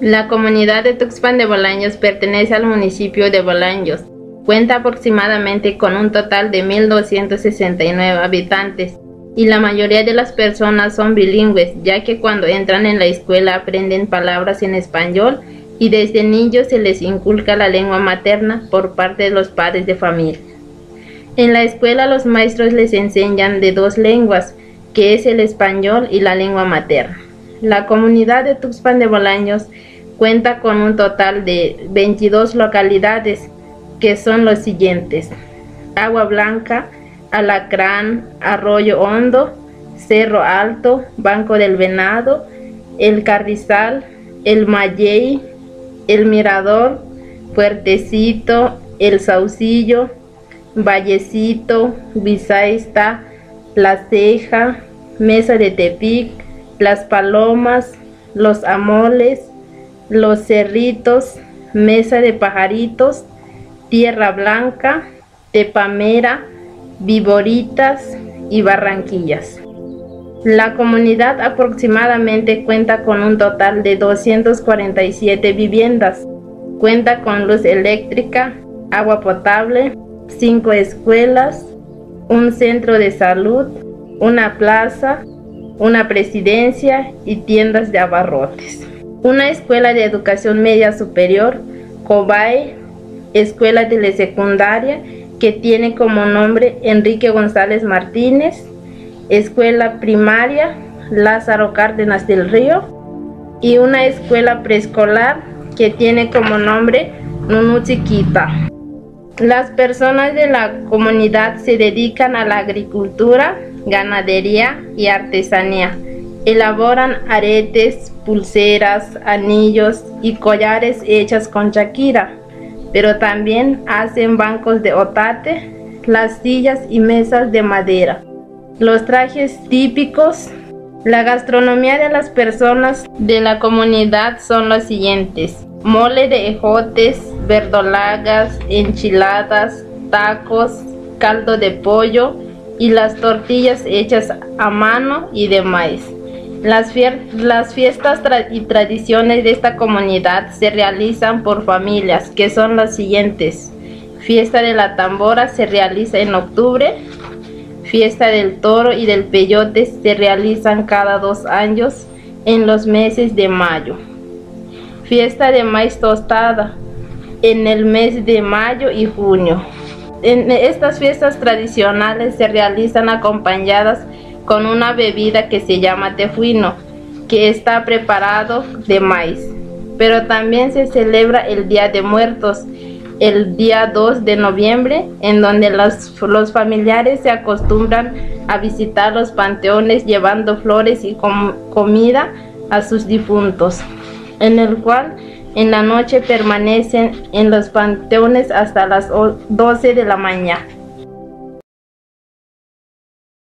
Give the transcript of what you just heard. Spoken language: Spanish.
La comunidad de Tuxpan de Bolaños pertenece al municipio de Bolaños. Cuenta aproximadamente con un total de 1.269 habitantes y la mayoría de las personas son bilingües, ya que cuando entran en la escuela aprenden palabras en español y desde niños se les inculca la lengua materna por parte de los padres de familia. En la escuela los maestros les enseñan de dos lenguas, que es el español y la lengua materna. La comunidad de Tuxpan de Bolaños cuenta con un total de 22 localidades, que son los siguientes. Agua Blanca, Alacrán, Arroyo Hondo, Cerro Alto, Banco del Venado, El Carrizal, El Mayey, El Mirador, Puertecito, El Saucillo, Vallecito, Bisaista, La Ceja, Mesa de Tepic, Las Palomas, Los Amoles, Los Cerritos, Mesa de Pajaritos, Tierra Blanca, Tepamera, Viboritas y Barranquillas. La comunidad aproximadamente cuenta con un total de 247 viviendas. Cuenta con luz eléctrica, agua potable, cinco escuelas, un centro de salud, una plaza, una presidencia y tiendas de abarrotes. Una escuela de educación media superior, COBAE, escuela telesecundaria que tiene como nombre Enrique González Martínez, escuela primaria Lázaro Cárdenas del Río y una escuela preescolar que tiene como nombre Nunu Chiquita. Las personas de la comunidad se dedican a la agricultura, ganadería y artesanía. Elaboran aretes, pulseras, anillos y collares hechas con chaquira pero también hacen bancos de otate, las sillas y mesas de madera. Los trajes típicos, la gastronomía de las personas de la comunidad son los siguientes. Mole de ejotes, verdolagas, enchiladas, tacos, caldo de pollo y las tortillas hechas a mano y de maíz. Las, fiestas y tradiciones de esta comunidad se realizan por familias, que son las siguientes. Fiesta de la tambora se realiza en octubre. Fiesta del toro y del peyote se realizan cada dos años en los meses de mayo. Fiesta de maíz tostada en el mes de mayo y junio. En estas fiestas tradicionales se realizan acompañadas con una bebida que se llama tefuino, que está preparado de maíz. Pero también se celebra el Día de Muertos, el día 2 de noviembre, en donde los, los familiares se acostumbran a visitar los panteones llevando flores y comida a sus difuntos, en el cual en la noche permanecen en los panteones hasta las 12 de la mañana.